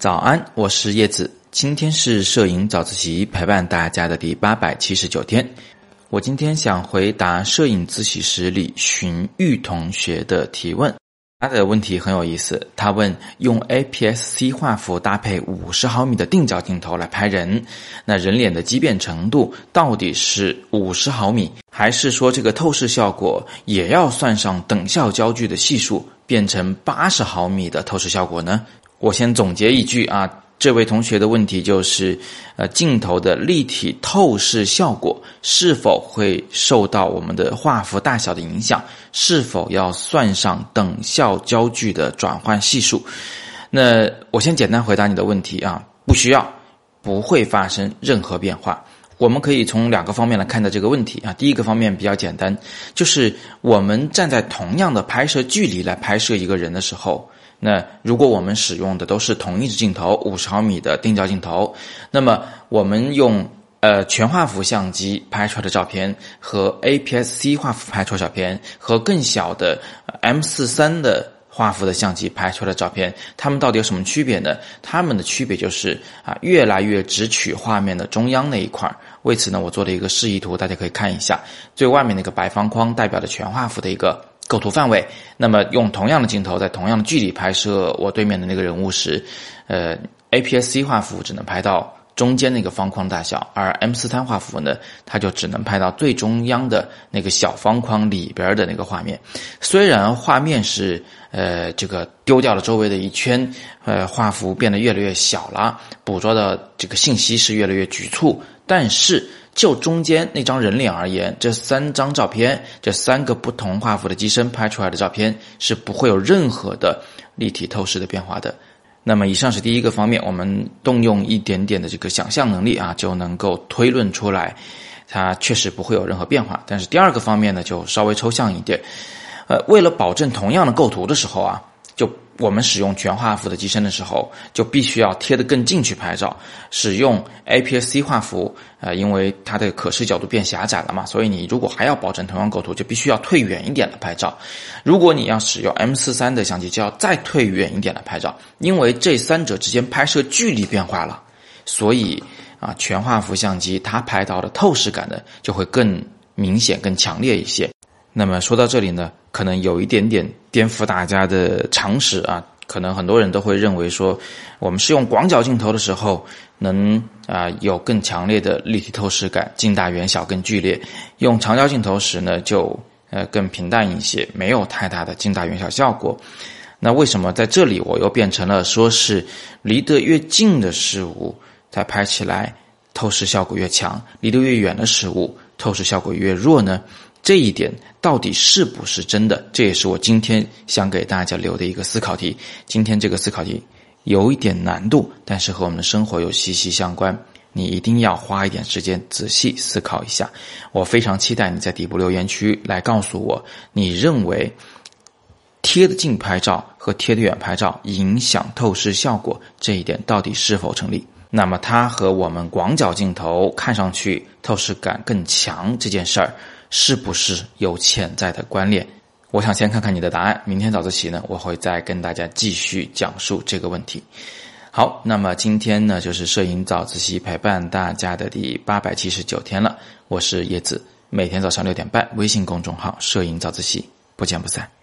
早安，我是叶子。今天是摄影早自习陪伴大家的第八百七十九天。我今天想回答摄影自习室里荀玉同学的提问。他的问题很有意思，他问用 APS-C 画幅搭配五十毫米的定焦镜头来拍人，那人脸的畸变程度到底是五十毫米，还是说这个透视效果也要算上等效焦距的系数，变成八十毫米的透视效果呢？我先总结一句啊，这位同学的问题就是，呃，镜头的立体透视效果是否会受到我们的画幅大小的影响？是否要算上等效焦距的转换系数？那我先简单回答你的问题啊，不需要，不会发生任何变化。我们可以从两个方面来看待这个问题啊。第一个方面比较简单，就是我们站在同样的拍摄距离来拍摄一个人的时候。那如果我们使用的都是同一支镜头，五十毫米的定焦镜头，那么我们用呃全画幅相机拍出来的照片和 APS-C 画幅拍出的照片和更小的 M 四三的画幅的相机拍出来的照片，它们到底有什么区别呢？它们的区别就是啊，越来越只取画面的中央那一块。为此呢，我做了一个示意图，大家可以看一下，最外面那个白方框代表的全画幅的一个。构图范围，那么用同样的镜头在同样的距离拍摄我对面的那个人物时，呃，APS-C 画幅只能拍到中间那个方框大小，而 M 四三画幅呢，它就只能拍到最中央的那个小方框里边的那个画面。虽然画面是呃这个丢掉了周围的一圈，呃画幅变得越来越小了，捕捉的这个信息是越来越局促，但是。就中间那张人脸而言，这三张照片，这三个不同画幅的机身拍出来的照片是不会有任何的立体透视的变化的。那么，以上是第一个方面，我们动用一点点的这个想象能力啊，就能够推论出来，它确实不会有任何变化。但是第二个方面呢，就稍微抽象一点，呃，为了保证同样的构图的时候啊。就我们使用全画幅的机身的时候，就必须要贴得更近去拍照。使用 APS-C 画幅，呃，因为它的可视角度变狭窄了嘛，所以你如果还要保证同样构图，就必须要退远一点的拍照。如果你要使用 M 四三的相机，就要再退远一点的拍照，因为这三者之间拍摄距离变化了，所以啊，全画幅相机它拍到的透视感呢，就会更明显、更强烈一些。那么说到这里呢，可能有一点点颠覆大家的常识啊，可能很多人都会认为说，我们是用广角镜头的时候，能啊有更强烈的立体透视感，近大远小更剧烈；用长焦镜头时呢，就呃更平淡一些，没有太大的近大远小效果。那为什么在这里我又变成了说是离得越近的事物，它拍起来透视效果越强，离得越远的事物透视效果越弱呢？这一点到底是不是真的？这也是我今天想给大家留的一个思考题。今天这个思考题有一点难度，但是和我们的生活又息息相关。你一定要花一点时间仔细思考一下。我非常期待你在底部留言区来告诉我，你认为贴的近拍照和贴的远拍照影响透视效果这一点到底是否成立？那么它和我们广角镜头看上去透视感更强这件事儿。是不是有潜在的关联？我想先看看你的答案。明天早自习呢，我会再跟大家继续讲述这个问题。好，那么今天呢，就是摄影早自习陪伴大家的第八百七十九天了。我是叶子，每天早上六点半，微信公众号“摄影早自习”，不见不散。